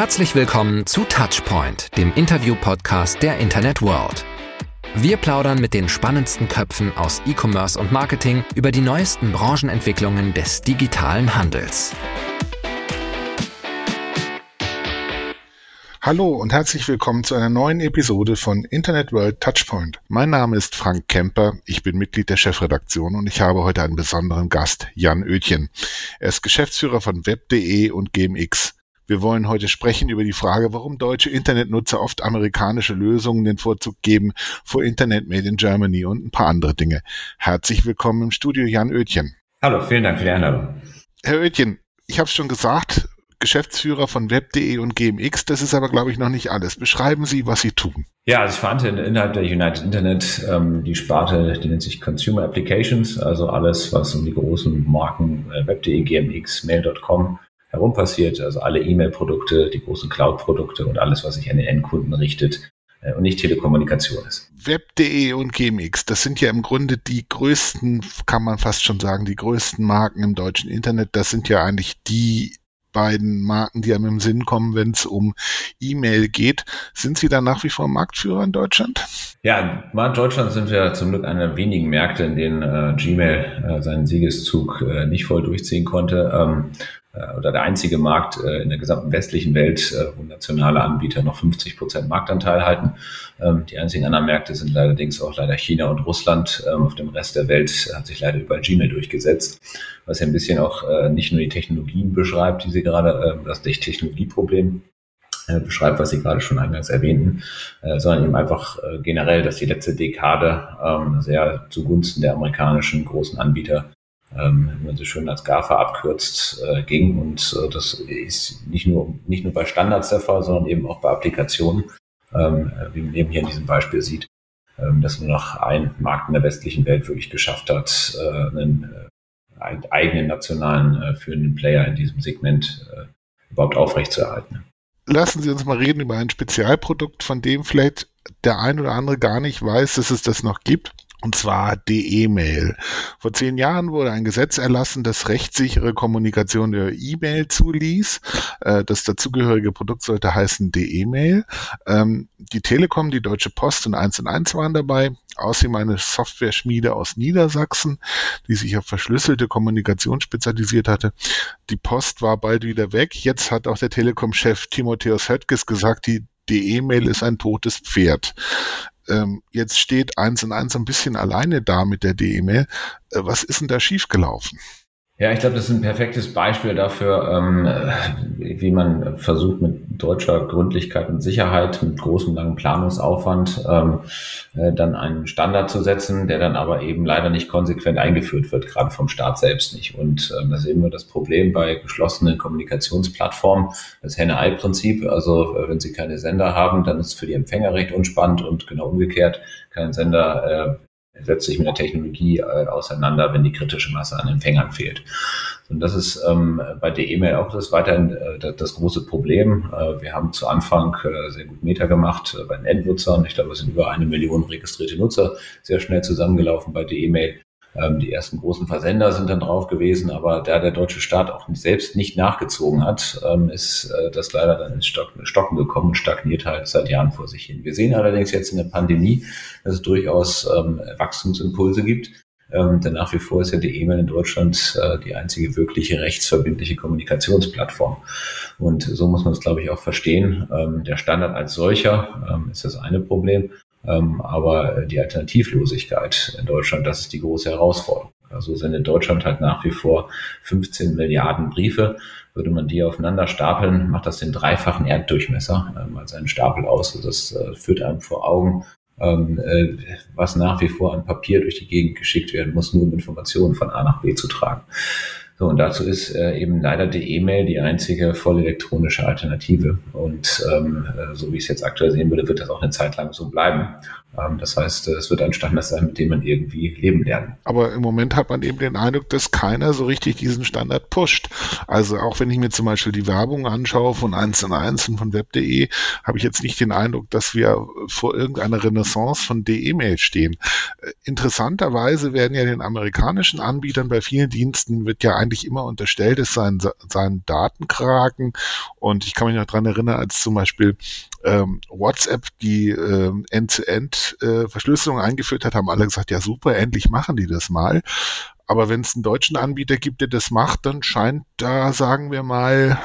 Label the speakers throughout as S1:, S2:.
S1: Herzlich willkommen zu Touchpoint, dem Interview-Podcast der Internet World. Wir plaudern mit den spannendsten Köpfen aus E-Commerce und Marketing über die neuesten Branchenentwicklungen des digitalen Handels.
S2: Hallo und herzlich willkommen zu einer neuen Episode von Internet World Touchpoint. Mein Name ist Frank Kemper, ich bin Mitglied der Chefredaktion und ich habe heute einen besonderen Gast, Jan Oetjen. Er ist Geschäftsführer von web.de und GMX. Wir wollen heute sprechen über die Frage, warum deutsche Internetnutzer oft amerikanische Lösungen den Vorzug geben vor Internet Made in Germany und ein paar andere Dinge. Herzlich willkommen im Studio Jan Oetjen.
S3: Hallo, vielen Dank für die Einladung.
S2: Herr Oetjen, ich habe es schon gesagt, Geschäftsführer von web.de und GMX. Das ist aber, glaube ich, noch nicht alles. Beschreiben Sie, was Sie tun.
S3: Ja, also ich verantworte innerhalb der United Internet ähm, die Sparte, die nennt sich Consumer Applications, also alles, was um die großen Marken äh, web.de, GMX, Mail.com herum passiert, also alle E-Mail-Produkte, die großen Cloud-Produkte und alles, was sich an den Endkunden richtet äh, und nicht Telekommunikation ist.
S2: Web.de und GMX, das sind ja im Grunde die größten, kann man fast schon sagen, die größten Marken im deutschen Internet. Das sind ja eigentlich die beiden Marken, die einem im Sinn kommen, wenn es um E-Mail geht. Sind Sie da nach wie vor Marktführer in Deutschland?
S3: Ja, in Deutschland sind wir zum Glück einer der wenigen Märkte, in denen äh, Gmail äh, seinen Siegeszug äh, nicht voll durchziehen konnte. Ähm, äh, oder der einzige Markt äh, in der gesamten westlichen Welt, äh, wo nationale Anbieter noch 50 Prozent Marktanteil halten. Ähm, die einzigen anderen Märkte sind allerdings auch leider China und Russland. Ähm, auf dem Rest der Welt hat sich leider überall Gmail durchgesetzt, was ja ein bisschen auch nicht nur die Technologien beschreibt, die Sie gerade, das Technologieproblem beschreibt, was Sie gerade schon eingangs erwähnten, sondern eben einfach generell, dass die letzte Dekade ähm, sehr zugunsten der amerikanischen großen Anbieter ähm, wenn man so schön als GAFA abkürzt, äh, ging. Und äh, das ist nicht nur, nicht nur bei Standards der Fall, sondern eben auch bei Applikationen, ähm, wie man eben hier in diesem Beispiel sieht, ähm, dass nur noch ein Markt in der westlichen Welt wirklich geschafft hat, äh, einen äh, eigenen nationalen äh, führenden Player in diesem Segment äh, überhaupt aufrechtzuerhalten.
S2: Lassen Sie uns mal reden über ein Spezialprodukt, von dem vielleicht der ein oder andere gar nicht weiß, dass es das noch gibt und zwar die E-Mail. Vor zehn Jahren wurde ein Gesetz erlassen, das rechtssichere Kommunikation über E-Mail zuließ. Äh, das dazugehörige Produkt sollte heißen DE-Mail. Ähm, die Telekom, die Deutsche Post und 1 und 1 waren dabei. Außerdem eine Software-Schmiede aus Niedersachsen, die sich auf verschlüsselte Kommunikation spezialisiert hatte. Die Post war bald wieder weg. Jetzt hat auch der Telekom-Chef Timotheus Höttges gesagt, die die E-Mail ist ein totes Pferd ähm, jetzt steht eins und eins ein bisschen alleine da mit der D-E-Mail. Äh, was ist denn da schiefgelaufen?
S3: Ja, ich glaube, das ist ein perfektes Beispiel dafür, ähm, wie man versucht, mit deutscher Gründlichkeit und Sicherheit, mit großem langen Planungsaufwand, ähm, äh, dann einen Standard zu setzen, der dann aber eben leider nicht konsequent eingeführt wird, gerade vom Staat selbst nicht. Und ähm, da sehen wir das Problem bei geschlossenen Kommunikationsplattformen, das Henne-Ei-Prinzip. Also äh, wenn Sie keine Sender haben, dann ist es für die Empfänger recht unspannend und genau umgekehrt. Kein Sender äh, setzt sich mit der Technologie äh, auseinander, wenn die kritische Masse an Empfängern fehlt. Und das ist ähm, bei der E-Mail auch das weiterhin äh, das, große Problem. Äh, wir haben zu Anfang äh, sehr gut Meta gemacht äh, bei den Endnutzern. Ich glaube, es sind über eine Million registrierte Nutzer sehr schnell zusammengelaufen bei der E-Mail. Ähm, die ersten großen Versender sind dann drauf gewesen, aber da der deutsche Staat auch selbst nicht nachgezogen hat, ähm, ist äh, das leider dann ins Stocken gekommen und stagniert halt seit Jahren vor sich hin. Wir sehen allerdings jetzt in der Pandemie, dass es durchaus ähm, Wachstumsimpulse gibt. Ähm, denn nach wie vor ist ja die E-Mail in Deutschland äh, die einzige wirkliche rechtsverbindliche Kommunikationsplattform. Und so muss man es, glaube ich, auch verstehen. Ähm, der Standard als solcher ähm, ist das eine Problem. Ähm, aber die Alternativlosigkeit in Deutschland, das ist die große Herausforderung. Also sendet Deutschland halt nach wie vor 15 Milliarden Briefe. Würde man die aufeinander stapeln, macht das den dreifachen Erddurchmesser ähm, als einen Stapel aus. Also das äh, führt einem vor Augen, ähm, äh, was nach wie vor an Papier durch die Gegend geschickt werden muss, nur um Informationen von A nach B zu tragen. So, und dazu ist äh, eben leider die E-Mail die einzige voll elektronische Alternative. Und ähm, äh, so wie ich es jetzt aktuell sehen würde, wird das auch eine Zeit lang so bleiben. Ähm, das heißt, äh, es wird ein Standard sein, mit dem man irgendwie leben lernen.
S2: Aber im Moment hat man eben den Eindruck, dass keiner so richtig diesen Standard pusht. Also auch wenn ich mir zum Beispiel die Werbung anschaue von 1 und 1 und von web.de, habe ich jetzt nicht den Eindruck, dass wir vor irgendeiner Renaissance von DE-Mail stehen. Äh, interessanterweise werden ja den amerikanischen Anbietern bei vielen Diensten wird ja eigentlich immer unterstellt, es seien, seien Datenkraken. Und ich kann mich noch dran erinnern, als zum Beispiel ähm, WhatsApp die ähm, Äh, eingeführt hat, haben alle gesagt, ja super, endlich machen die das mal. Aber wenn es einen deutschen Anbieter gibt, der das macht, dann scheint da, sagen wir mal,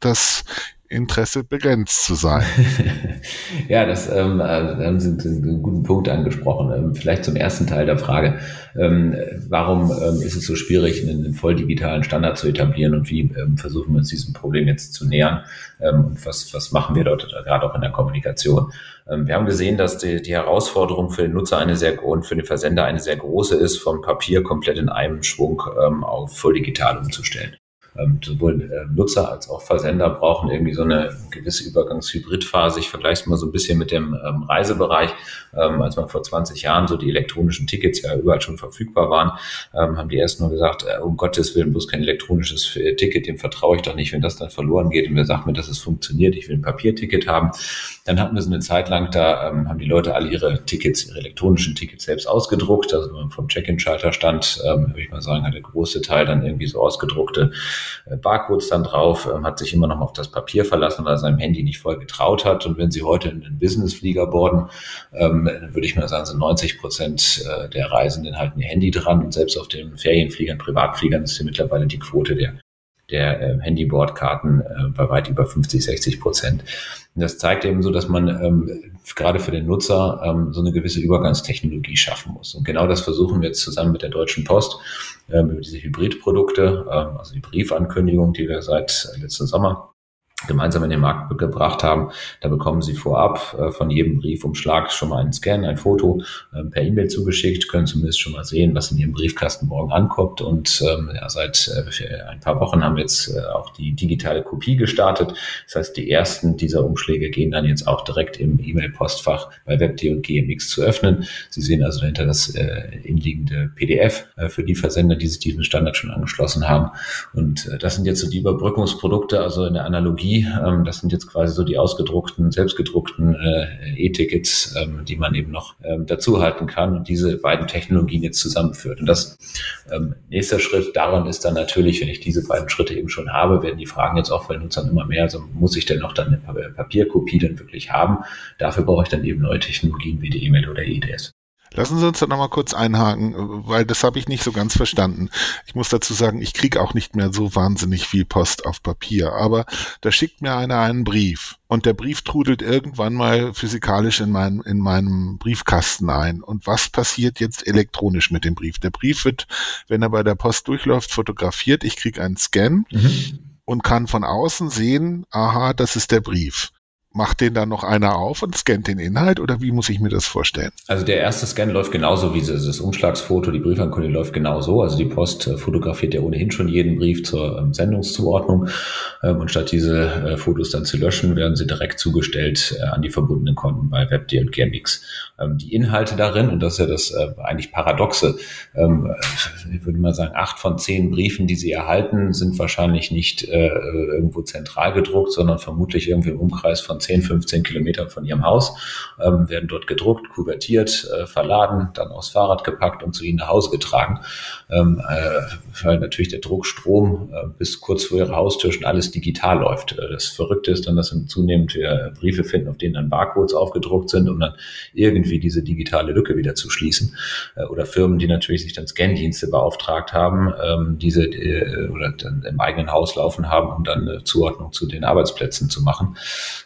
S2: das Interesse begrenzt zu sein.
S3: ja, das ähm, äh, haben Sie einen guten Punkt angesprochen. Ähm, vielleicht zum ersten Teil der Frage. Ähm, warum ähm, ist es so schwierig, einen, einen voll digitalen Standard zu etablieren und wie ähm, versuchen wir uns diesem Problem jetzt zu nähern? Ähm, und was, was machen wir dort gerade auch in der Kommunikation? wir haben gesehen, dass die, die Herausforderung für den Nutzer eine sehr und für den Versender eine sehr große ist, vom Papier komplett in einem Schwung auf voll digital umzustellen ähm, sowohl äh, Nutzer als auch Versender brauchen irgendwie so eine gewisse Übergangshybridphase. Ich vergleiche es mal so ein bisschen mit dem ähm, Reisebereich. Ähm, als man vor 20 Jahren so die elektronischen Tickets ja überall schon verfügbar waren, ähm, haben die erst nur gesagt, äh, um Gottes Willen, bloß kein elektronisches äh, Ticket, dem vertraue ich doch nicht, wenn das dann verloren geht und wer sagt mir, dass es funktioniert, ich will ein Papierticket haben. Dann hatten wir so eine Zeit lang, da ähm, haben die Leute alle ihre Tickets, ihre elektronischen Tickets selbst ausgedruckt. Also wenn man vom Check-in-Schalter stand, ähm, würde ich mal sagen, hat der große Teil dann irgendwie so ausgedruckte Barcodes dann drauf, ähm, hat sich immer noch auf das Papier verlassen, weil er seinem Handy nicht voll getraut hat. Und wenn Sie heute in den Businessflieger boarden, ähm, würde ich mal sagen, sind 90 Prozent äh, der Reisenden halten ihr Handy dran. Und selbst auf den Ferienfliegern, Privatfliegern ist hier mittlerweile die Quote der der äh, Handybordkarten äh, bei weit über 50, 60 Prozent. Und das zeigt eben so, dass man ähm, gerade für den Nutzer ähm, so eine gewisse Übergangstechnologie schaffen muss. Und genau das versuchen wir jetzt zusammen mit der Deutschen Post ähm, über diese Hybridprodukte, ähm, also die Briefankündigung, die wir seit letzten Sommer gemeinsam in den Markt gebracht haben. Da bekommen Sie vorab äh, von jedem Briefumschlag schon mal einen Scan, ein Foto äh, per E-Mail zugeschickt, können zumindest schon mal sehen, was in Ihrem Briefkasten morgen ankommt. Und ähm, ja, seit äh, ein paar Wochen haben wir jetzt äh, auch die digitale Kopie gestartet. Das heißt, die ersten dieser Umschläge gehen dann jetzt auch direkt im E-Mail-Postfach bei WebD und GMX zu öffnen. Sie sehen also dahinter das äh, inliegende PDF äh, für die Versender, die sich diesen Standard schon angeschlossen haben. Und das sind jetzt so die Überbrückungsprodukte, also in der Analogie Technologie. Ähm, das sind jetzt quasi so die ausgedruckten, selbstgedruckten äh, E-Tickets, ähm, die man eben noch ähm, dazu halten kann und diese beiden Technologien jetzt zusammenführt. Und das ähm, nächster Schritt daran ist dann natürlich, wenn ich diese beiden Schritte eben schon habe, werden die Fragen jetzt auch von Nutzern immer mehr. Also muss ich denn noch dann eine Papierkopie dann wirklich haben? Dafür brauche ich dann eben neue Technologien wie die E-Mail oder EDS.
S2: Lassen Sie uns da nochmal kurz einhaken, weil das habe ich nicht so ganz verstanden. Ich muss dazu sagen, ich kriege auch nicht mehr so wahnsinnig viel Post auf Papier, aber da schickt mir einer einen Brief und der Brief trudelt irgendwann mal physikalisch in, mein, in meinem Briefkasten ein. Und was passiert jetzt elektronisch mit dem Brief? Der Brief wird, wenn er bei der Post durchläuft, fotografiert. Ich kriege einen Scan. Mhm. Und kann von außen sehen, aha, das ist der Brief macht den dann noch einer auf und scannt den Inhalt oder wie muss ich mir das vorstellen?
S3: Also der erste Scan läuft genauso wie das Umschlagsfoto, die Briefankündigung läuft genauso. Also die Post äh, fotografiert ja ohnehin schon jeden Brief zur ähm, Sendungszuordnung ähm, und statt diese äh, Fotos dann zu löschen, werden sie direkt zugestellt äh, an die verbundenen Konten bei WebD und GMX. Ähm, die Inhalte darin, und das ist ja das eigentlich Paradoxe, ich würde mal sagen, acht von zehn Briefen, die sie erhalten, sind wahrscheinlich nicht irgendwo zentral gedruckt, sondern vermutlich irgendwie im Umkreis von 10, 15 Kilometern von ihrem Haus, ähm, werden dort gedruckt, kuvertiert, äh, verladen, dann aufs Fahrrad gepackt und zu ihnen nach Hause getragen. Ähm, äh, weil natürlich der Druckstrom äh, bis kurz vor ihrer Haustür schon alles digital läuft. Äh, das Verrückte ist dann, dass dann zunehmend wir Briefe finden, auf denen dann Barcodes aufgedruckt sind, um dann irgendwie diese digitale Lücke wieder zu schließen. Äh, oder Firmen, die natürlich sich dann Scan-Dienste beauftragt haben, ähm, diese äh, oder dann im eigenen Haus laufen haben, um dann eine Zuordnung zu den Arbeitsplätzen zu machen.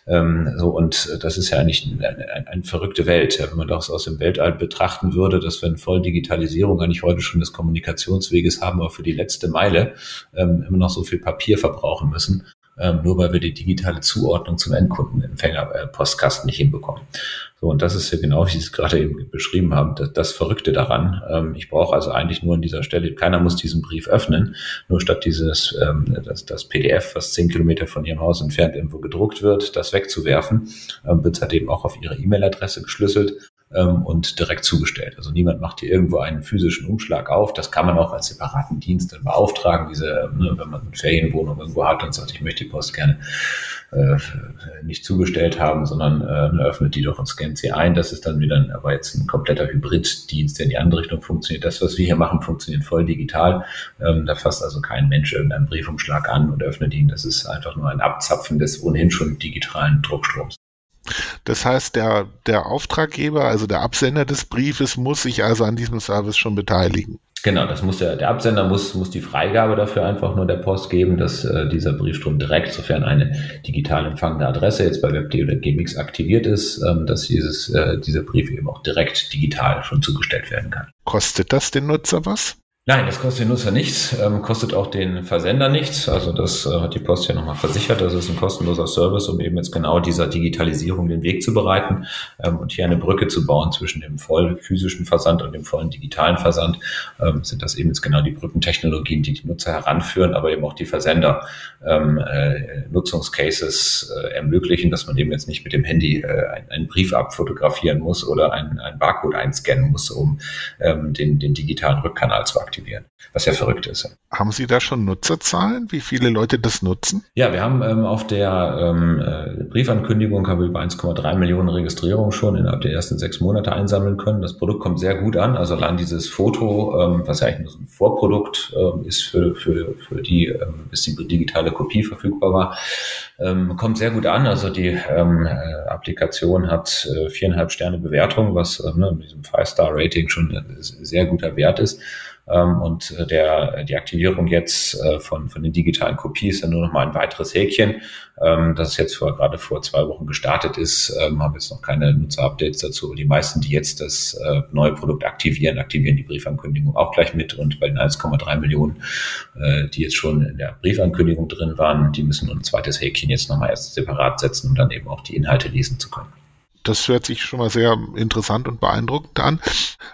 S3: Ähm, so, und das ist ja eigentlich eine, eine, eine verrückte Welt. Wenn man das aus dem Weltall betrachten würde, dass wir in Volldigitalisierung eigentlich heute schon des Kommunikationsweges haben, aber für die letzte Meile ähm, immer noch so viel Papier verbrauchen müssen, ähm, nur weil wir die digitale Zuordnung zum Endkundenempfänger äh, Postkasten nicht hinbekommen. So, und das ist ja genau, wie Sie es gerade eben beschrieben haben, das, das Verrückte daran. Ähm, ich brauche also eigentlich nur an dieser Stelle, keiner muss diesen Brief öffnen, nur statt dieses, ähm, das, das PDF, was zehn Kilometer von Ihrem Haus entfernt irgendwo gedruckt wird, das wegzuwerfen, ähm, wird es halt eben auch auf Ihre E-Mail-Adresse geschlüsselt ähm, und direkt zugestellt. Also niemand macht hier irgendwo einen physischen Umschlag auf. Das kann man auch als separaten Dienst dann beauftragen, diese, ne, wenn man eine Ferienwohnung irgendwo hat und sagt, ich möchte die Post gerne äh, nicht zugestellt haben, sondern äh, öffnet die doch und scannt sie ein. Das ist dann wieder aber jetzt ein kompletter Hybriddienst, der in die andere Richtung funktioniert. Das, was wir hier machen, funktioniert voll digital. Ähm, da fasst also kein Mensch irgendeinen Briefumschlag an und öffnet ihn. Das ist einfach nur ein Abzapfen des ohnehin schon digitalen Druckstroms.
S2: Das heißt, der, der Auftraggeber, also der Absender des Briefes, muss sich also an diesem Service schon beteiligen.
S3: Genau, das muss der, der Absender muss, muss die Freigabe dafür einfach nur der Post geben, dass äh, dieser Briefstrom direkt, sofern eine digital empfangene Adresse jetzt bei WebD oder GMX aktiviert ist, ähm, dass dieses, äh, dieser Brief eben auch direkt digital schon zugestellt werden kann.
S2: Kostet das den Nutzer was?
S3: Nein, das kostet den Nutzer nichts, ähm, kostet auch den Versender nichts. Also das äh, hat die Post ja nochmal versichert. Das ist ein kostenloser Service, um eben jetzt genau dieser Digitalisierung den Weg zu bereiten ähm, und hier eine Brücke zu bauen zwischen dem voll physischen Versand und dem vollen digitalen Versand. Ähm, sind das eben jetzt genau die Brückentechnologien, die die Nutzer heranführen, aber eben auch die Versender ähm, äh, Nutzungscases äh, ermöglichen, dass man eben jetzt nicht mit dem Handy äh, einen, einen Brief abfotografieren muss oder einen, einen Barcode einscannen muss, um ähm, den, den digitalen Rückkanal zu aktivieren aktivieren, was ja verrückt ist.
S2: Haben Sie da schon Nutzerzahlen, wie viele Leute das nutzen?
S3: Ja, wir haben ähm, auf der ähm, äh, Briefankündigung haben wir über 1,3 Millionen Registrierungen schon innerhalb der ersten sechs Monate einsammeln können. Das Produkt kommt sehr gut an. Also allein dieses Foto, ähm, was ja eigentlich nur so ein Vorprodukt ähm, ist für, für, für die, ähm, bis die digitale Kopie verfügbar war, ähm, kommt sehr gut an. Also die ähm, äh, Applikation hat äh, viereinhalb Sterne Bewertung, was äh, ne, mit diesem Five-Star-Rating schon ein sehr guter Wert ist. Ähm, und äh, der, die Aktivierung jetzt äh, von, von den digitalen Kopien ist dann nur noch mal ein weiteres Häkchen. Ähm, das jetzt vor, gerade vor zwei Wochen gestartet ist, ähm, haben jetzt noch keine Nutzer-Updates dazu. Die meisten, die jetzt das äh, neue Produkt aktivieren, aktivieren die Briefankündigung auch gleich mit. Und bei den 1,3 Millionen, äh, die jetzt schon in der Briefankündigung drin waren, die müssen ein zweites Häkchen jetzt nochmal erst separat setzen, um dann eben auch die Inhalte lesen zu können
S2: das hört sich schon mal sehr interessant und beeindruckend an.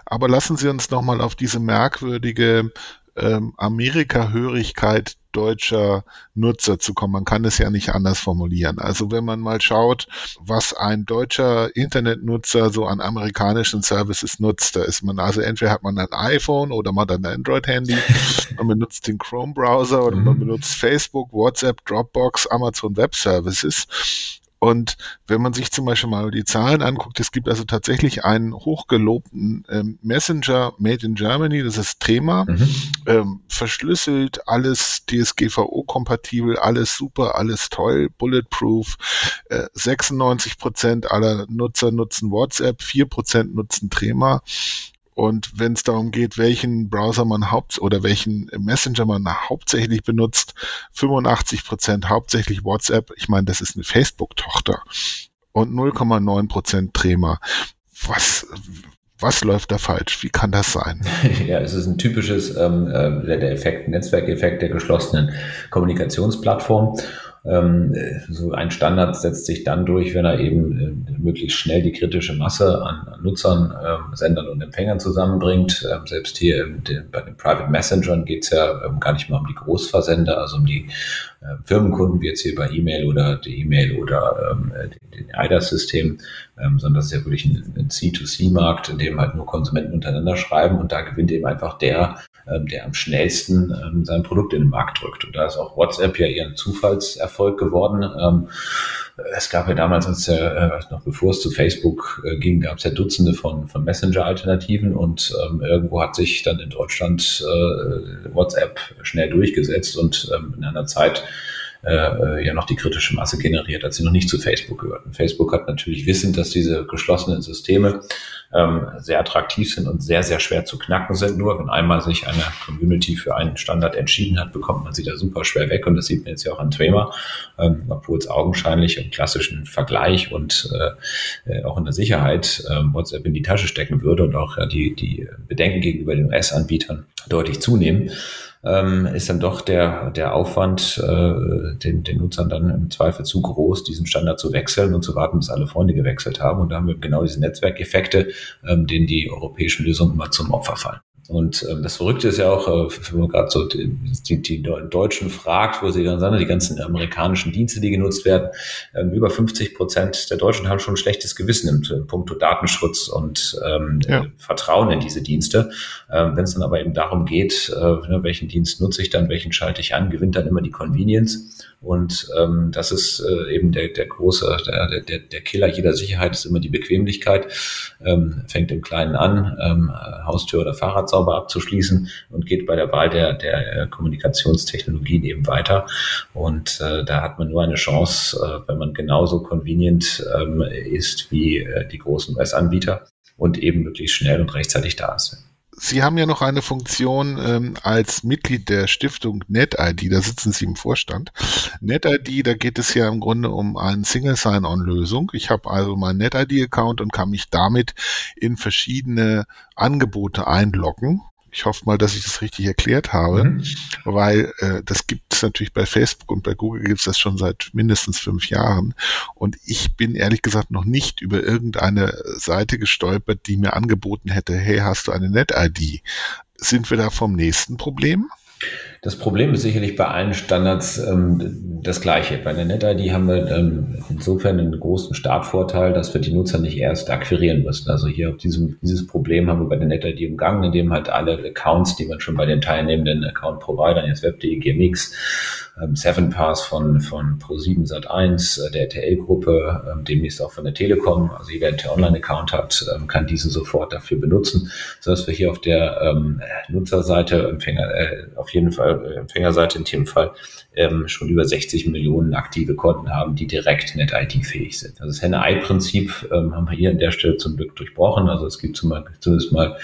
S2: Aber lassen Sie uns nochmal auf diese merkwürdige ähm, Amerika-Hörigkeit deutscher Nutzer zu kommen. Man kann es ja nicht anders formulieren. Also wenn man mal schaut, was ein deutscher Internetnutzer so an amerikanischen Services nutzt, da ist man also entweder hat man ein iPhone oder man hat ein Android-Handy, man benutzt den Chrome-Browser oder man mhm. benutzt Facebook, WhatsApp, Dropbox, Amazon Web Services. Und wenn man sich zum Beispiel mal die Zahlen anguckt, es gibt also tatsächlich einen hochgelobten ähm, Messenger Made in Germany, das ist Trema, mhm. ähm, verschlüsselt, alles DSGVO-kompatibel, alles super, alles toll, bulletproof. Äh, 96 Prozent aller Nutzer nutzen WhatsApp, 4 Prozent nutzen Trema. Und wenn es darum geht, welchen Browser man haupt oder welchen Messenger man hauptsächlich benutzt, 85 Prozent hauptsächlich WhatsApp. Ich meine, das ist eine Facebook-Tochter. Und 0,9 Prozent Trema. Was, was läuft da falsch? Wie kann das sein?
S3: Ja, es ist ein typisches ähm, äh, der Effekt, Netzwerkeffekt der geschlossenen Kommunikationsplattform. Ähm, so ein Standard setzt sich dann durch, wenn er eben äh, möglichst schnell die kritische Masse an, Nutzern, ähm, Sendern und Empfängern zusammenbringt. Ähm, selbst hier bei den Private Messengern geht es ja gar nicht mal um die Großversender, also um die äh, Firmenkunden, wie jetzt hier bei E-Mail oder die E-Mail oder den, IDAS-System, sondern das ist ja wirklich ein, ein C2C-Markt, in dem halt nur Konsumenten untereinander schreiben und da gewinnt eben einfach der, der am schnellsten ähm, sein Produkt in den Markt drückt. Und da ist auch WhatsApp ja eher ein Zufallserfolg geworden. Ähm, es gab ja damals, als äh, noch bevor es zu Facebook äh, ging, gab es ja Dutzende von, von Messenger-Alternativen und ähm, irgendwo hat sich dann in Deutschland äh, WhatsApp schnell durchgesetzt und ähm, in einer Zeit, äh, äh, ja noch die kritische Masse generiert, als sie noch nicht zu Facebook gehörten. Facebook hat natürlich wissend, dass diese geschlossenen Systeme ähm, sehr attraktiv sind und sehr, sehr schwer zu knacken sind. Nur wenn einmal sich eine Community für einen Standard entschieden hat, bekommt man sie da super schwer weg. Und das sieht man jetzt ja auch an Trema, ähm, obwohl es augenscheinlich im klassischen Vergleich und äh, äh auch in der Sicherheit äh, WhatsApp in die Tasche stecken würde und auch äh, die, die Bedenken gegenüber den US-Anbietern deutlich zunehmen ähm, ist dann doch der, der Aufwand, äh, den, den Nutzern dann im Zweifel zu groß, diesen Standard zu wechseln und zu warten, bis alle Freunde gewechselt haben. Und da haben wir genau diese Netzwerkeffekte, ähm, denen die europäischen Lösungen immer zum Opfer fallen. Und ähm, das Verrückte ist ja auch, äh, wenn man gerade so die, die, Deutschen fragt, wo sie dann sagen, die ganzen amerikanischen Dienste, die genutzt werden, ähm, über 50 Prozent der Deutschen haben schon ein schlechtes Gewissen im, im Punkto Datenschutz und ähm, ja. Vertrauen in diese Dienste. Ähm, wenn es dann aber eben darum geht, äh, ne, welchen Dienst nutze ich dann, welchen schalte ich an, gewinnt dann immer die Convenience. Und ähm, das ist äh, eben der, der große, der, der, der Killer jeder Sicherheit ist immer die Bequemlichkeit. Ähm, fängt im Kleinen an, ähm, Haustür oder Fahrrad sauber abzuschließen und geht bei der Wahl der, der Kommunikationstechnologien eben weiter. Und äh, da hat man nur eine Chance, äh, wenn man genauso convenient ähm, ist wie äh, die großen US-Anbieter und eben möglichst schnell und rechtzeitig da ist.
S2: Sie haben ja noch eine Funktion ähm, als Mitglied der Stiftung NetID, da sitzen Sie im Vorstand. NetID, da geht es ja im Grunde um eine Single Sign-On-Lösung. Ich habe also meinen NetID-Account und kann mich damit in verschiedene Angebote einloggen. Ich hoffe mal, dass ich das richtig erklärt habe, mhm. weil äh, das gibt es natürlich bei Facebook und bei Google gibt es das schon seit mindestens fünf Jahren. Und ich bin ehrlich gesagt noch nicht über irgendeine Seite gestolpert, die mir angeboten hätte, hey, hast du eine Net-ID? Sind wir da vom nächsten Problem?
S3: Das Problem ist sicherlich bei allen Standards ähm, das gleiche. Bei der NetID haben wir ähm, insofern einen großen Startvorteil, dass wir die Nutzer nicht erst akquirieren müssen. Also hier auf diesem, dieses Problem haben wir bei der NetID umgangen, indem halt alle Accounts, die man schon bei den teilnehmenden Account-Providern, jetzt Web.de, GMX, ähm, Seven Pass von, von Pro7 Sat1, äh, der RTL-Gruppe, ähm, demnächst auch von der Telekom. Also jeder, der Online-Account hat, ähm, kann diesen sofort dafür benutzen, sodass wir hier auf der ähm, Nutzerseite, Empfänger, äh, auf jeden Fall äh, Empfängerseite in dem Fall, ähm, schon über 60 Millionen aktive Konten haben, die direkt NetID-fähig sind. Also das Henne-Ei-Prinzip ähm, haben wir hier an der Stelle zum Glück durchbrochen. Also es gibt zumindest mal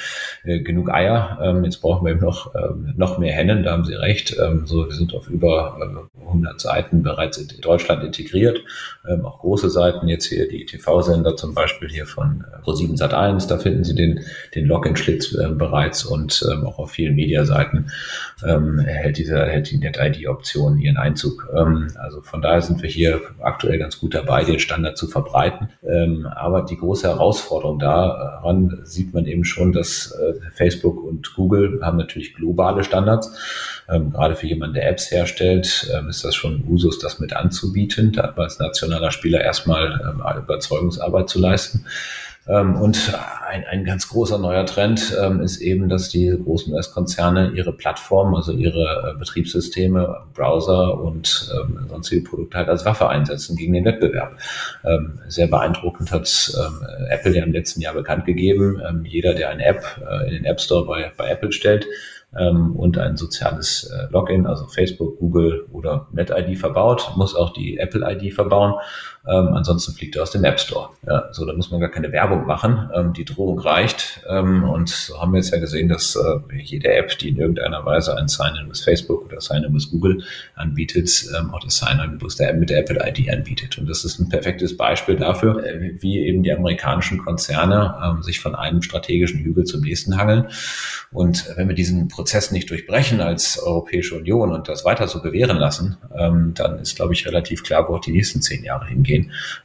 S3: äh, genug Eier. Ähm, jetzt brauchen wir eben noch, ähm, noch mehr Hennen, da haben Sie recht. Ähm, so, wir sind auf über 100 Seiten bereits in Deutschland integriert. Ähm, auch große Seiten, jetzt hier die TV-Sender zum Beispiel hier von äh, Pro7 Sat1, da finden Sie den, den Login-Schlitz äh, bereits und ähm, auch auf vielen Mediaseiten ähm, hält, diese, hält die NetID-Option ihren Einzug. Ähm, also von daher sind wir hier aktuell ganz gut dabei, den Standard zu verbreiten. Ähm, aber die große Herausforderung daran sieht man eben schon, dass äh, Facebook und Google haben natürlich globale Standards. Ähm, gerade für jemanden, der Apps herstellt, ähm, ist das schon Usus, das mit anzubieten. Da hat man als nationaler Spieler erstmal ähm, Überzeugungsarbeit zu leisten. Ähm, und ein, ein ganz großer neuer Trend ähm, ist eben, dass die großen US-Konzerne ihre Plattformen, also ihre äh, Betriebssysteme, Browser und ähm, sonstige Produkte halt als Waffe einsetzen gegen den Wettbewerb. Sehr beeindruckend hat Apple ja im letzten Jahr bekannt gegeben, jeder, der eine App äh, in den App Store bei, bei Apple stellt, und ein soziales äh, Login, also Facebook, Google oder NetID verbaut, muss auch die Apple-ID verbauen. Ähm, ansonsten fliegt er aus dem App Store. Ja, so, da muss man gar keine Werbung machen. Ähm, die Drohung reicht. Ähm, und so haben wir jetzt ja gesehen, dass äh, jede App, die in irgendeiner Weise ein Sign-in with Facebook oder Sign-in with Google anbietet, ähm, auch das Sign-in mit der Apple-ID anbietet. Und das ist ein perfektes Beispiel dafür, äh, wie eben die amerikanischen Konzerne ähm, sich von einem strategischen Hügel zum nächsten hangeln. Und wenn wir diesen Prozess nicht durchbrechen als Europäische Union und das weiter so bewähren lassen, ähm, dann ist, glaube ich, relativ klar, wo auch die nächsten zehn Jahre hingehen.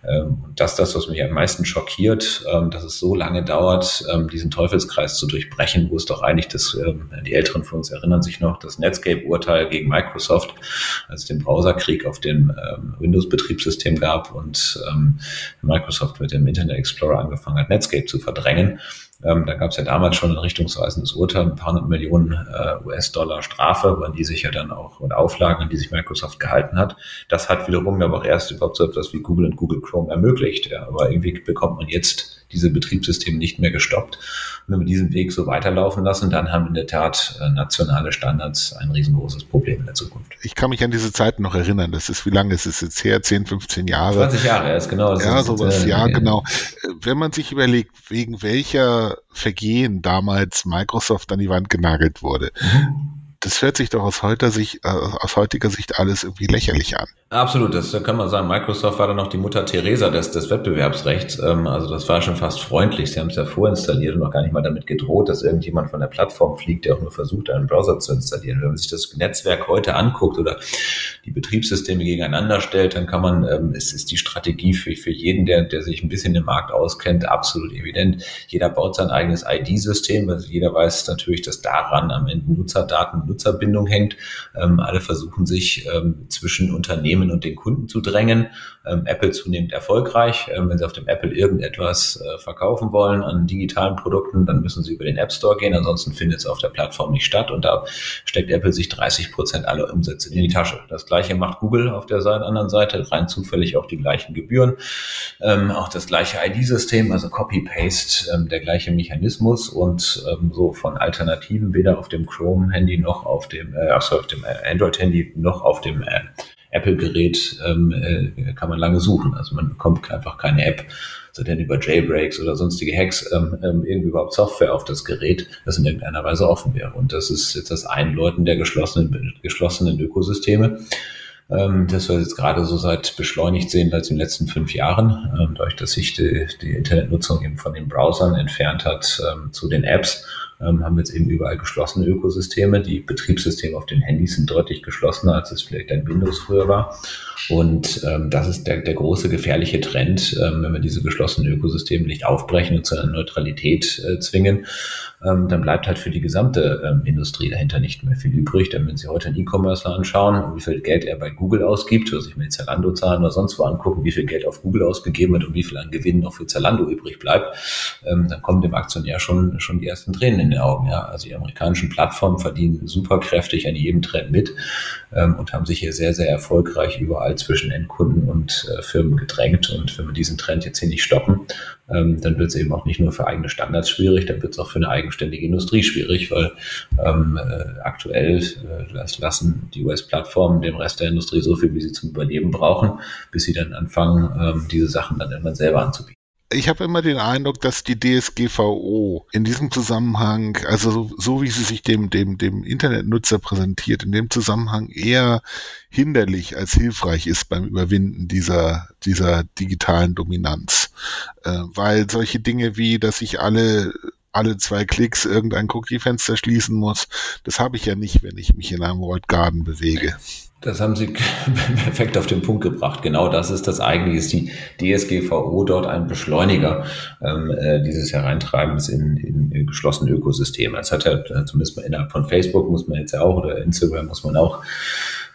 S3: Ähm, und das das, was mich am meisten schockiert, ähm, dass es so lange dauert, ähm, diesen Teufelskreis zu durchbrechen, wo es doch eigentlich das, die Älteren von uns erinnern sich noch, das Netscape-Urteil gegen Microsoft, als es den Browserkrieg auf dem Windows-Betriebssystem gab und Microsoft mit dem Internet Explorer angefangen hat, Netscape zu verdrängen. Ähm, da gab es ja damals schon ein richtungsweisendes Urteil, ein paar hundert Millionen äh, US-Dollar Strafe, an die sich ja dann auch, und Auflagen, an die sich Microsoft gehalten hat. Das hat wiederum aber auch erst überhaupt so etwas wie Google und Google Chrome ermöglicht. Ja. Aber irgendwie bekommt man jetzt diese Betriebssysteme nicht mehr gestoppt. Und wenn wir diesen Weg so weiterlaufen lassen, dann haben in der Tat äh, nationale Standards ein riesengroßes Problem in der Zukunft.
S2: Ich kann mich an diese Zeiten noch erinnern. Das ist, wie lange ist es jetzt her? 10, 15 Jahre?
S3: 20 Jahre, ist genau.
S2: Das ja, sowas, äh, ja, genau. Wenn man sich überlegt, wegen welcher Vergehen damals Microsoft an die Wand genagelt wurde. Mhm das hört sich doch aus heutiger Sicht, äh, aus heutiger Sicht alles irgendwie lächerlich an.
S3: Absolut, das kann man sagen. Microsoft war dann noch die Mutter Teresa des, des Wettbewerbsrechts. Ähm, also das war schon fast freundlich. Sie haben es ja vorinstalliert und noch gar nicht mal damit gedroht, dass irgendjemand von der Plattform fliegt, der auch nur versucht, einen Browser zu installieren. Wenn man sich das Netzwerk heute anguckt oder die Betriebssysteme gegeneinander stellt, dann kann man, ähm, es ist die Strategie für, für jeden, der, der sich ein bisschen im Markt auskennt, absolut evident. Jeder baut sein eigenes ID-System. Also jeder weiß natürlich, dass daran am Ende Nutzerdaten, Nutzerbindung hängt. Ähm, alle versuchen sich zwischen Unternehmen Unternehmen und den Kunden zu drängen. Ähm, Apple zunehmend erfolgreich. Ähm, wenn Sie auf dem Apple irgendetwas äh, verkaufen wollen an digitalen Produkten, dann müssen Sie über den App Store gehen. Ansonsten findet es auf der Plattform nicht statt. Und da steckt Apple sich 30 Prozent aller Umsätze in die Tasche. Das gleiche macht Google auf der Seite, anderen Seite. Rein zufällig auch die gleichen Gebühren. Ähm, auch das gleiche ID-System, also Copy-Paste, ähm, der gleiche Mechanismus und ähm, so von Alternativen weder auf dem Chrome-Handy noch auf dem, äh, also auf dem äh, Android-Handy noch auf dem äh, Apple-Gerät ähm, äh, kann man lange suchen. Also man bekommt einfach keine App, so denn über Jailbreaks oder sonstige Hacks ähm, ähm, irgendwie überhaupt Software auf das Gerät, das in irgendeiner Weise offen wäre. Und das ist jetzt das Einläuten der geschlossenen, geschlossenen Ökosysteme. Ähm, das wir jetzt gerade so seit beschleunigt sehen in den letzten fünf Jahren, ähm, dadurch, dass sich die, die Internetnutzung eben von den Browsern entfernt hat ähm, zu den Apps ähm, haben jetzt eben überall geschlossene Ökosysteme. Die Betriebssysteme auf den Handys sind deutlich geschlossener, als es vielleicht ein Windows früher war. Und ähm, das ist der, der große gefährliche Trend, ähm, wenn wir diese geschlossenen Ökosysteme nicht aufbrechen und zu einer Neutralität äh, zwingen, ähm, dann bleibt halt für die gesamte ähm, Industrie dahinter nicht mehr viel übrig. Denn wenn Sie heute einen E-Commercer anschauen, wie viel Geld er bei Google ausgibt, oder sich mit Zalando-Zahlen oder sonst wo angucken, wie viel Geld auf Google ausgegeben wird und wie viel an Gewinn noch für Zalando übrig bleibt, ähm, dann kommen dem Aktionär schon, schon die ersten Tränen in den Augen. Ja. Also die amerikanischen Plattformen verdienen super kräftig an jedem Trend mit ähm, und haben sich hier sehr, sehr erfolgreich überall zwischen Endkunden und äh, Firmen gedrängt. Und wenn wir diesen Trend jetzt hier nicht stoppen, ähm, dann wird es eben auch nicht nur für eigene Standards schwierig, dann wird es auch für eine eigenständige Industrie schwierig, weil ähm, äh, aktuell äh, lassen die US-Plattformen dem Rest der Industrie so viel, wie sie zum Überleben brauchen, bis sie dann anfangen, ähm, diese Sachen dann irgendwann selber anzubieten
S2: ich habe immer den Eindruck, dass die DSGVO in diesem Zusammenhang, also so, so, wie sie sich dem, dem, dem Internetnutzer präsentiert, in dem Zusammenhang eher hinderlich als hilfreich ist beim Überwinden dieser, dieser digitalen Dominanz. Äh, weil solche Dinge wie, dass ich alle alle zwei Klicks irgendein Cookie-Fenster schließen muss, das habe ich ja nicht, wenn ich mich in einem World Garden bewege.
S3: Das haben Sie perfekt auf den Punkt gebracht. Genau das ist das eigentlich, ist die DSGVO dort ein Beschleuniger ähm, äh, dieses Hereintreibens in, in, geschlossene Ökosysteme. Es hat ja äh, zumindest mal innerhalb von Facebook muss man jetzt ja auch oder Instagram muss man auch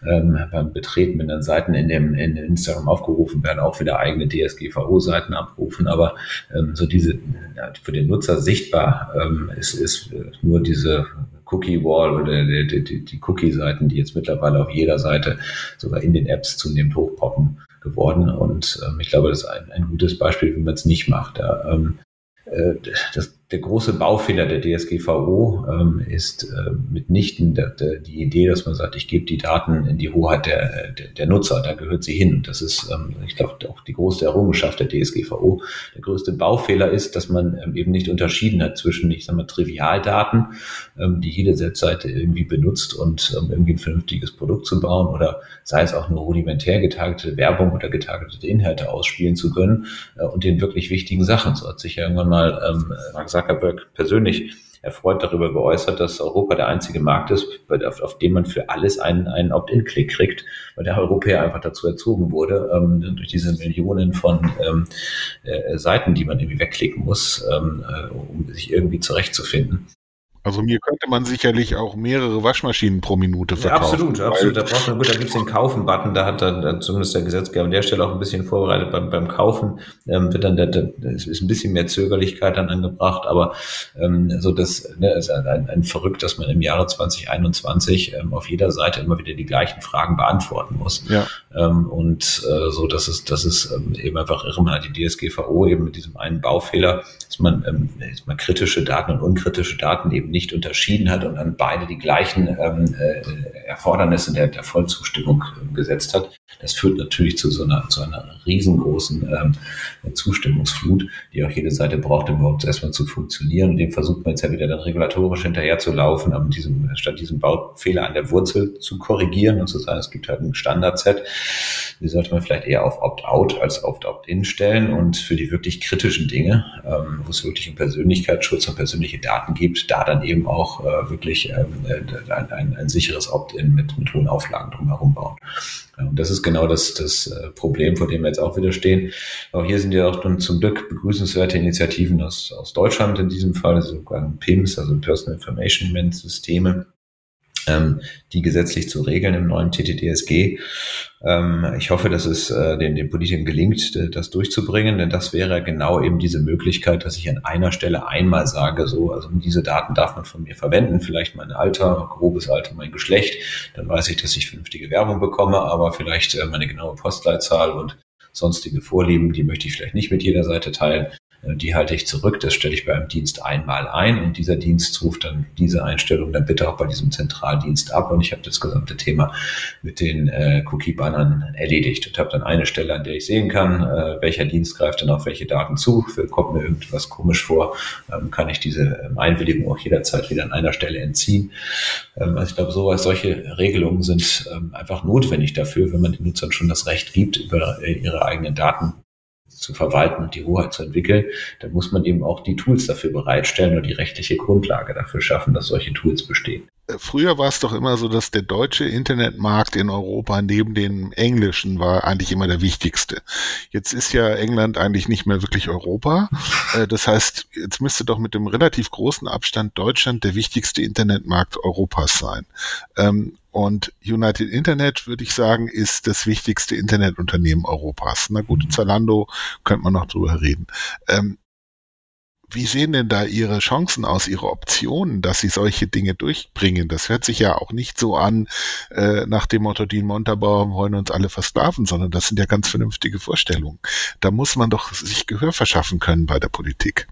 S3: ähm, beim Betreten, wenn dann Seiten in dem in Instagram aufgerufen werden, auch wieder eigene DSGVO-Seiten abrufen. Aber ähm, so diese ja, für den Nutzer sichtbar ähm, ist, ist nur diese Cookie Wall oder die, die, die Cookie-Seiten, die jetzt mittlerweile auf jeder Seite sogar in den Apps zunehmend hochpoppen geworden. Und ähm, ich glaube, das ist ein, ein gutes Beispiel, wie man es nicht macht. Ja, ähm, äh, das, der große Baufehler der DSGVO ähm, ist äh, mitnichten der, der, die Idee, dass man sagt, ich gebe die Daten in die Hoheit der, der, der Nutzer, da gehört sie hin. Das ist, ähm, ich glaube, auch die große Errungenschaft der DSGVO. Der größte Baufehler ist, dass man ähm, eben nicht unterschieden hat zwischen, ich sage mal, Trivialdaten, ähm, die jede Webseite irgendwie benutzt und ähm, irgendwie ein vernünftiges Produkt zu bauen oder sei es auch nur rudimentär getargetete Werbung oder getargetete Inhalte ausspielen zu können äh, und den wirklich wichtigen Sachen. So hat sich ja irgendwann mal ähm, Zuckerberg persönlich erfreut darüber geäußert, dass Europa der einzige Markt ist, auf, auf dem man für alles einen, einen Opt-in-Klick kriegt, weil der Europäer einfach dazu erzogen wurde, ähm, durch diese Millionen von ähm, äh, Seiten, die man irgendwie wegklicken muss, ähm, äh, um sich irgendwie zurechtzufinden.
S2: Also mir könnte man sicherlich auch mehrere Waschmaschinen pro Minute verkaufen.
S3: Ja, absolut, absolut. Da braucht man gut, da gibt es den Kaufen-Button, da hat dann zumindest der Gesetzgeber an der Stelle auch ein bisschen vorbereitet beim, beim Kaufen, ähm, wird dann der, der, ist ein bisschen mehr Zögerlichkeit dann angebracht, aber ähm, so das ne, ist ein, ein, ein verrückt, dass man im Jahre 2021 ähm, auf jeder Seite immer wieder die gleichen Fragen beantworten muss. Ja. Ähm, und äh, so, das ist, das ist ähm, eben einfach irre. Man hat die DSGVO eben mit diesem einen Baufehler, dass man, ähm, dass man kritische Daten und unkritische Daten eben nicht unterschieden hat und dann beide die gleichen ähm, äh, Erfordernisse der, der Vollzustimmung äh, gesetzt hat. Das führt natürlich zu so einer, zu einer riesengroßen ähm, Zustimmungsflut, die auch jede Seite braucht, um überhaupt erstmal zu funktionieren. Und dem versucht man jetzt ja wieder dann regulatorisch hinterher zu laufen, um diesem, statt diesem Baufehler an der Wurzel zu korrigieren und zu sagen, es gibt halt ein Standard-Set. Die sollte man vielleicht eher auf Opt-out als auf Opt-in stellen und für die wirklich kritischen Dinge, ähm, wo es wirklich um Persönlichkeitsschutz und persönliche Daten gibt, da dann eben auch äh, wirklich ähm, äh, ein, ein, ein, sicheres Opt-in mit, mit hohen Auflagen drumherum bauen. Und das ist genau das, das äh, Problem, vor dem wir jetzt auch wieder stehen. Auch hier sind ja auch dann zum Glück begrüßenswerte Initiativen aus, aus Deutschland in diesem Fall, sogar PIMS, also Personal Information Management Systeme, ähm, die gesetzlich zu regeln im neuen TTDSG. Ähm, ich hoffe, dass es äh, den, den Politikern gelingt, das durchzubringen, denn das wäre genau eben diese Möglichkeit, dass ich an einer Stelle einmal sage, so, also diese Daten darf man von mir verwenden, vielleicht mein Alter, grobes Alter, mein Geschlecht, dann weiß ich, dass ich vernünftige Werbung bekomme, aber vielleicht äh, meine genaue Postleitzahl und sonstige Vorlieben, die möchte ich vielleicht nicht mit jeder Seite teilen. Äh, die halte ich zurück, das stelle ich bei einem Dienst einmal ein und dieser Dienst ruft dann diese Einstellung dann bitte auch bei diesem Zentraldienst ab und ich habe das gesamte Thema mit den äh, Cookie-Bannern erledigt und habe dann eine Stelle, an der ich sehen kann, äh, welcher Dienst greift dann auf welche Daten zu, kommt mir irgendwas komisch vor, ähm, kann ich diese ähm, Einwilligung auch jederzeit wieder an einer Stelle entziehen. Ähm, also ich glaube, sowas, solche Regelungen sind ähm, einfach notwendig dafür, wenn man den Nutzern schon das Recht gibt, über äh, ihre eigenen Daten zu verwalten und die Hoheit zu entwickeln, dann muss man eben auch die Tools dafür bereitstellen und die rechtliche Grundlage dafür schaffen, dass solche Tools bestehen.
S2: Äh, früher war es doch immer so, dass der deutsche Internetmarkt in Europa neben dem englischen war eigentlich immer der wichtigste. Jetzt ist ja England eigentlich nicht mehr wirklich Europa. Äh, das heißt, jetzt müsste doch mit dem relativ großen Abstand Deutschland der wichtigste Internetmarkt Europas sein. Ähm, und United Internet, würde ich sagen, ist das wichtigste Internetunternehmen Europas. Na gut, Zalando könnte man noch drüber reden. Ähm, wie sehen denn da Ihre Chancen aus, Ihre Optionen, dass Sie solche Dinge durchbringen? Das hört sich ja auch nicht so an äh, nach dem Motto, die Montabaur wollen uns alle versklaven, sondern das sind ja ganz vernünftige Vorstellungen. Da muss man doch sich Gehör verschaffen können bei der Politik.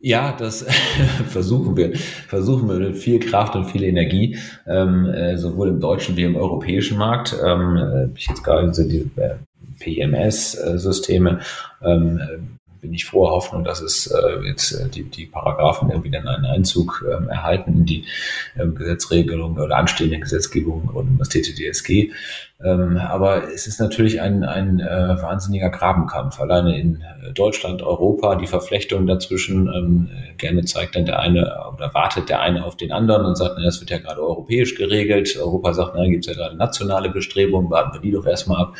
S3: Ja, das versuchen wir. Versuchen wir mit viel Kraft und viel Energie, ähm, äh, sowohl im deutschen wie im europäischen Markt. Ähm, äh, ich jetzt gerade die äh, PMS-Systeme ähm, bin ich froher Hoffnung, dass es äh, jetzt äh, die, die Paragraphen irgendwie dann einen Einzug ähm, erhalten in die ähm, Gesetzregelung oder anstehende Gesetzgebung rund um das TTDSG. Ähm, aber es ist natürlich ein, ein äh, wahnsinniger Grabenkampf. Alleine in äh, Deutschland, Europa, die Verflechtung dazwischen, ähm, gerne zeigt dann der eine oder wartet der eine auf den anderen und sagt, na, das wird ja gerade europäisch geregelt. Europa sagt, na, gibt es ja gerade nationale Bestrebungen, warten wir die doch erstmal ab.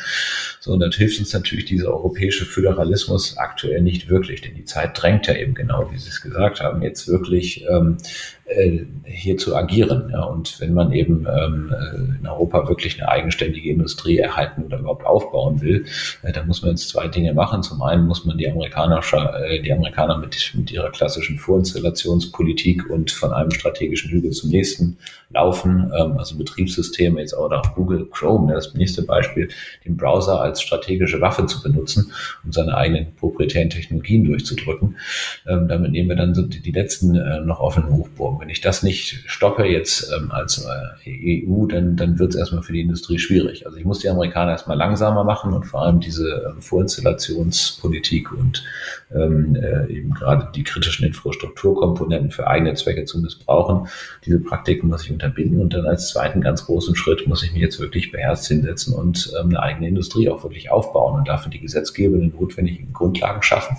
S3: So, und dann hilft uns natürlich dieser europäische Föderalismus aktuell nicht wirklich, denn die Zeit drängt ja eben genau, wie Sie es gesagt haben, jetzt wirklich ähm, äh, hier zu agieren. Ja. Und wenn man eben ähm, in Europa wirklich eine eigenständige Industrie erhalten oder überhaupt aufbauen will, äh, dann muss man jetzt zwei Dinge machen. Zum einen muss man die Amerikaner, äh, die Amerikaner mit, mit ihrer klassischen Vorinstallationspolitik und von einem strategischen Hügel zum nächsten laufen, ähm, also Betriebssysteme, jetzt auch Google Chrome, das nächste Beispiel, den Browser als strategische Waffe zu benutzen, um seine eigenen proprietären Technologien durchzudrücken. Ähm, damit nehmen wir dann so die, die letzten äh, noch offenen Hochburgen. Wenn ich das nicht stoppe jetzt ähm, als äh, EU, dann, dann wird es erstmal für die Industrie schwierig. Also ich muss die Amerikaner erstmal langsamer machen und vor allem diese ähm, Vorinstallationspolitik und ähm, äh, eben gerade die kritischen Infrastrukturkomponenten für eigene Zwecke zu missbrauchen. Diese Praktiken muss ich unterbinden und dann als zweiten ganz großen Schritt muss ich mich jetzt wirklich beherzt hinsetzen und ähm, eine eigene Industrie auch wirklich aufbauen und dafür die gesetzgebenden notwendigen Grundlagen schaffen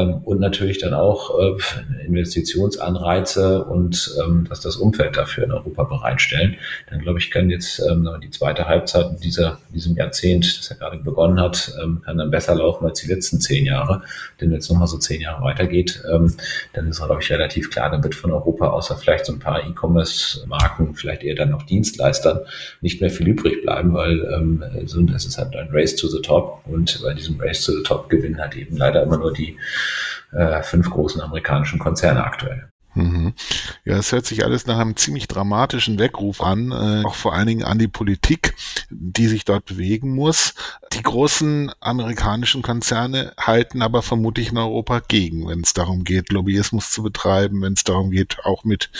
S3: und natürlich dann auch äh, Investitionsanreize und ähm, dass das Umfeld dafür in Europa bereitstellen. Dann glaube ich, kann jetzt ähm, die zweite Halbzeit dieser, diesem Jahrzehnt, das ja gerade begonnen hat, ähm, kann dann besser laufen als die letzten zehn Jahre. Denn wenn es nochmal so zehn Jahre weitergeht, ähm, dann ist, glaube ich, relativ klar, dann wird von Europa außer vielleicht so ein paar E-Commerce-Marken, vielleicht eher dann auch Dienstleistern, nicht mehr viel übrig bleiben, weil ähm, es ist halt ein Race to the Top und bei diesem Race to the Top gewinnen halt eben leider immer nur die äh, fünf großen amerikanischen Konzerne aktuell.
S2: Mhm. Ja, es hört sich alles nach einem ziemlich dramatischen Weckruf an, äh, auch vor allen Dingen an die Politik, die sich dort bewegen muss. Die großen amerikanischen Konzerne halten aber vermutlich in Europa gegen, wenn es darum geht, Lobbyismus zu betreiben, wenn es darum geht, auch mit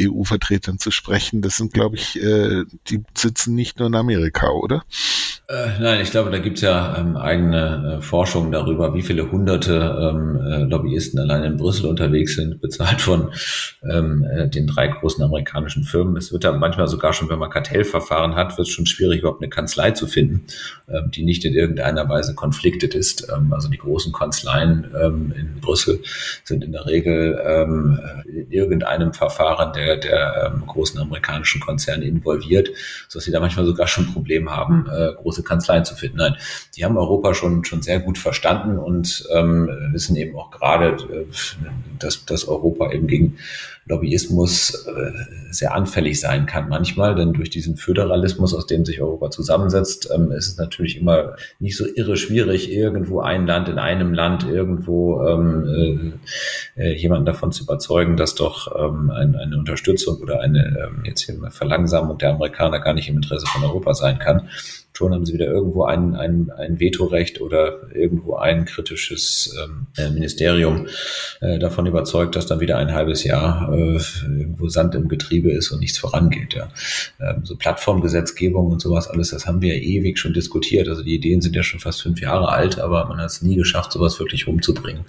S2: EU-Vertretern zu sprechen. Das sind, glaube ich, äh, die sitzen nicht nur in Amerika, oder?
S3: Äh, nein, ich glaube, da gibt es ja ähm, eigene äh, Forschungen darüber, wie viele hunderte ähm, äh, Lobbyisten allein in Brüssel unterwegs sind, bezahlt von ähm, äh, den drei großen amerikanischen Firmen. Es wird da manchmal sogar schon, wenn man Kartellverfahren hat, wird es schon schwierig, überhaupt eine Kanzlei zu finden, ähm, die nicht in irgendeiner Weise konfliktet ist. Ähm, also die großen Kanzleien ähm, in Brüssel sind in der Regel ähm, in irgendeinem Verfahren der, der ähm, großen amerikanischen Konzerne involviert, sodass sie da manchmal sogar schon Probleme haben, äh, große Kanzleien zu finden. Nein, die haben Europa schon, schon sehr gut verstanden und wissen eben auch gerade, äh, dass, dass Europa eben gegen kriegen. Lobbyismus äh, sehr anfällig sein kann manchmal, denn durch diesen Föderalismus, aus dem sich Europa zusammensetzt, ähm, ist es natürlich immer nicht so irre schwierig, irgendwo ein Land in einem Land irgendwo ähm, äh, äh jemanden davon zu überzeugen, dass doch ähm, ein, eine Unterstützung oder eine ähm, jetzt hier Verlangsamung der Amerikaner gar nicht im Interesse von Europa sein kann. Schon haben sie wieder irgendwo ein, ein, ein Vetorecht oder irgendwo ein kritisches ähm, äh, Ministerium äh, davon überzeugt, dass dann wieder ein halbes Jahr äh, irgendwo Sand im Getriebe ist und nichts vorangeht. Ja. Ähm, so Plattformgesetzgebung und sowas alles, das haben wir ja ewig schon diskutiert. Also die Ideen sind ja schon fast fünf Jahre alt, aber man hat es nie geschafft, sowas wirklich umzubringen.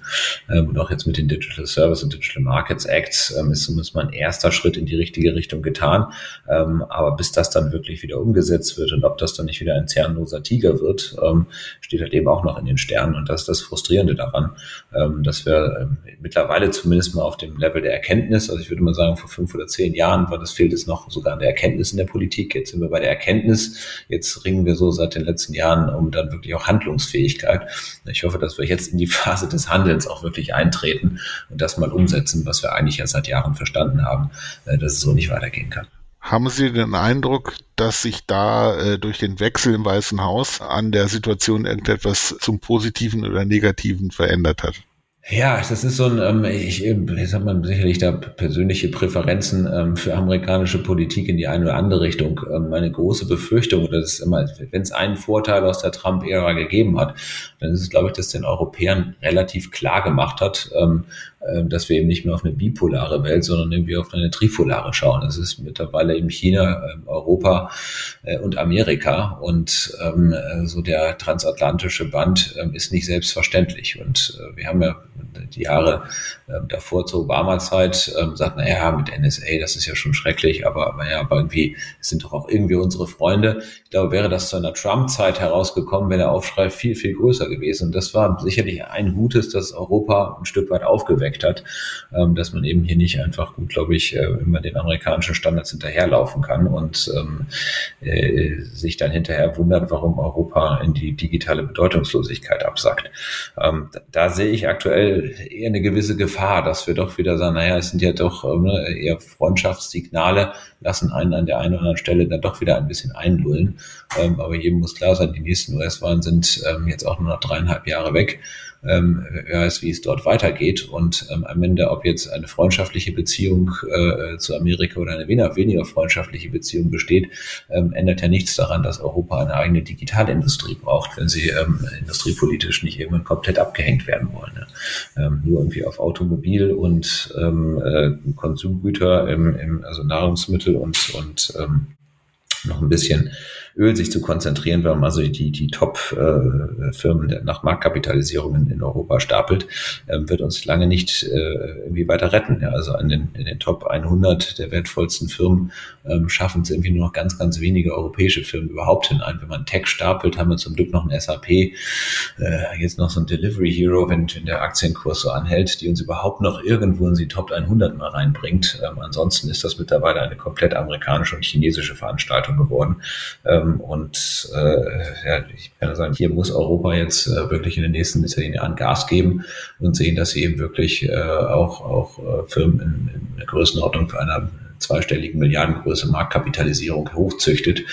S3: Ähm, und auch jetzt mit den Digital Service und Digital Markets Acts ähm, ist zumindest mal ein erster Schritt in die richtige Richtung getan. Ähm, aber bis das dann wirklich wieder umgesetzt wird und ob das dann nicht wieder ein zernloser Tiger wird, ähm, steht halt eben auch noch in den Sternen. Und das ist das Frustrierende daran, ähm, dass wir ähm, mittlerweile zumindest mal auf dem Level der Erkenntnis, also ich würde mal sagen, vor fünf oder zehn Jahren war das fehlt es noch sogar an der Erkenntnis in der Politik. Jetzt sind wir bei der Erkenntnis. Jetzt ringen wir so seit den letzten Jahren um dann wirklich auch Handlungsfähigkeit. Ich hoffe, dass wir jetzt in die Phase des Handelns auch wirklich eintreten und das mal umsetzen, was wir eigentlich ja seit Jahren verstanden haben, äh, dass es so nicht weitergehen kann.
S2: Haben Sie den Eindruck, dass sich da äh, durch den Wechsel im Weißen Haus an der Situation irgendetwas zum Positiven oder Negativen verändert hat?
S3: Ja, das ist so ein, ähm, ich, jetzt hat man sicherlich da persönliche Präferenzen ähm, für amerikanische Politik in die eine oder andere Richtung. Ähm, meine große Befürchtung, das ist immer, wenn es einen Vorteil aus der Trump-Ära gegeben hat, dann ist es, glaube ich, dass den Europäern relativ klar gemacht hat, ähm, äh, dass wir eben nicht mehr auf eine bipolare Welt, sondern irgendwie auf eine tripolare schauen. Das ist mittlerweile eben China, äh, Europa äh, und Amerika und ähm, so der transatlantische Band ähm, ist nicht selbstverständlich. Und äh, wir haben ja die Jahre ähm, davor zur Obama-Zeit ähm, sagt, naja, mit NSA, das ist ja schon schrecklich, aber, aber ja, aber irgendwie sind doch auch irgendwie unsere Freunde. Ich glaube, wäre das zu einer Trump-Zeit herausgekommen, wäre der Aufschrei viel, viel größer gewesen. Und das war sicherlich ein Gutes, das Europa ein Stück weit aufgeweckt hat, ähm, dass man eben hier nicht einfach gut, glaube ich, äh, immer den amerikanischen Standards hinterherlaufen kann und ähm, äh, sich dann hinterher wundert, warum Europa in die digitale Bedeutungslosigkeit absackt. Ähm, da, da sehe ich aktuell eher eine gewisse Gefahr, dass wir doch wieder sagen, naja, es sind ja doch ne, eher Freundschaftssignale, lassen einen an der einen oder anderen Stelle dann doch wieder ein bisschen einlullen. Ähm, aber jedem muss klar sein, die nächsten US-Wahlen sind ähm, jetzt auch nur noch dreieinhalb Jahre weg ähm, weiß, wie es dort weitergeht. Und ähm, am Ende, ob jetzt eine freundschaftliche Beziehung äh, zu Amerika oder eine weniger, weniger freundschaftliche Beziehung besteht, ähm, ändert ja nichts daran, dass Europa eine eigene Digitalindustrie braucht, wenn sie ähm, industriepolitisch nicht irgendwann komplett abgehängt werden wollen. Ne? Ähm, nur irgendwie auf Automobil und ähm, äh, Konsumgüter, im, im, also Nahrungsmittel und, und ähm, noch ein bisschen Öl sich zu konzentrieren, wenn man also die, die Top-Firmen äh, nach Marktkapitalisierungen in Europa stapelt, ähm, wird uns lange nicht äh, irgendwie weiter retten. Ja, also an den, in den Top 100 der wertvollsten Firmen ähm, schaffen es irgendwie nur noch ganz, ganz wenige europäische Firmen überhaupt hinein. Wenn man Tech stapelt, haben wir zum Glück noch ein SAP, äh, jetzt noch so ein Delivery Hero, wenn, wenn der Aktienkurs so anhält, die uns überhaupt noch irgendwo in die Top 100 mal reinbringt. Ähm, ansonsten ist das mittlerweile eine komplett amerikanische und chinesische Veranstaltung geworden. Ähm, ähm, und äh, ja, ich kann sagen, hier muss Europa jetzt äh, wirklich in den nächsten zehn Jahren Gas geben und sehen, dass sie eben wirklich äh, auch, auch äh, Firmen in, in der Größenordnung für einer zweistelligen Milliardengröße Marktkapitalisierung hochzüchtet,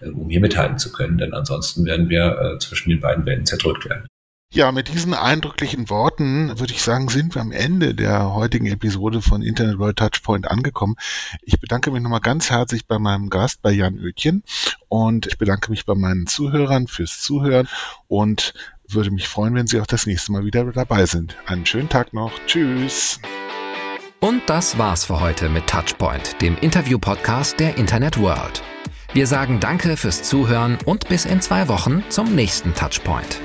S3: äh, um hier mithalten zu können. Denn ansonsten werden wir äh, zwischen den beiden Welten zerdrückt werden.
S2: Ja, mit diesen eindrücklichen Worten würde ich sagen, sind wir am Ende der heutigen Episode von Internet World Touchpoint angekommen. Ich bedanke mich nochmal ganz herzlich bei meinem Gast, bei Jan Oetjen und ich bedanke mich bei meinen Zuhörern fürs Zuhören und würde mich freuen, wenn Sie auch das nächste Mal wieder dabei sind. Einen schönen Tag noch. Tschüss.
S1: Und das war's für heute mit Touchpoint, dem Interview-Podcast der Internet World. Wir sagen Danke fürs Zuhören und bis in zwei Wochen zum nächsten Touchpoint.